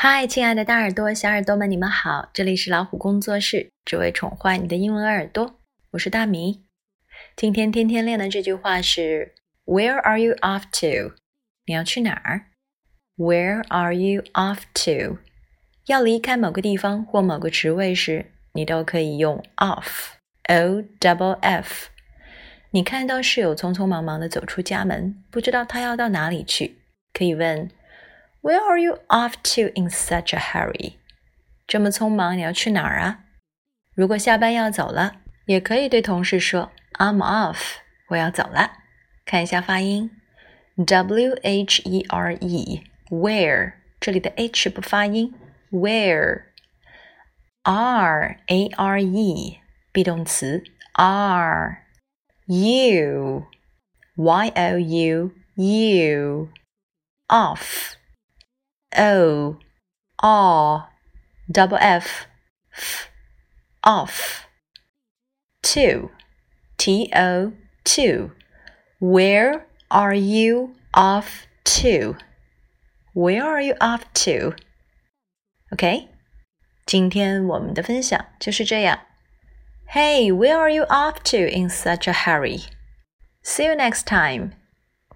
嗨，亲爱的大耳朵、小耳朵们，你们好！这里是老虎工作室，只为宠坏你的英文耳朵。我是大米。今天天天练的这句话是 Where are you off to？你要去哪儿？Where are you off to？要离开某个地方或某个职位时，你都可以用 off，o double f。你看到室友匆匆忙忙的走出家门，不知道他要到哪里去，可以问。Where are you off to in such a hurry？这么匆忙，你要去哪儿啊？如果下班要走了，也可以对同事说 "I'm off，我要走了。看一下发音，W H E R E，where 这里的 H 不发音，where，R A R E be 动词 are，you，Y O U you，off。 o r double f f off to t o to where are you off to where are you off to OK 今天我们的分享就是这样 Hey where are you off to in such a hurry See you next time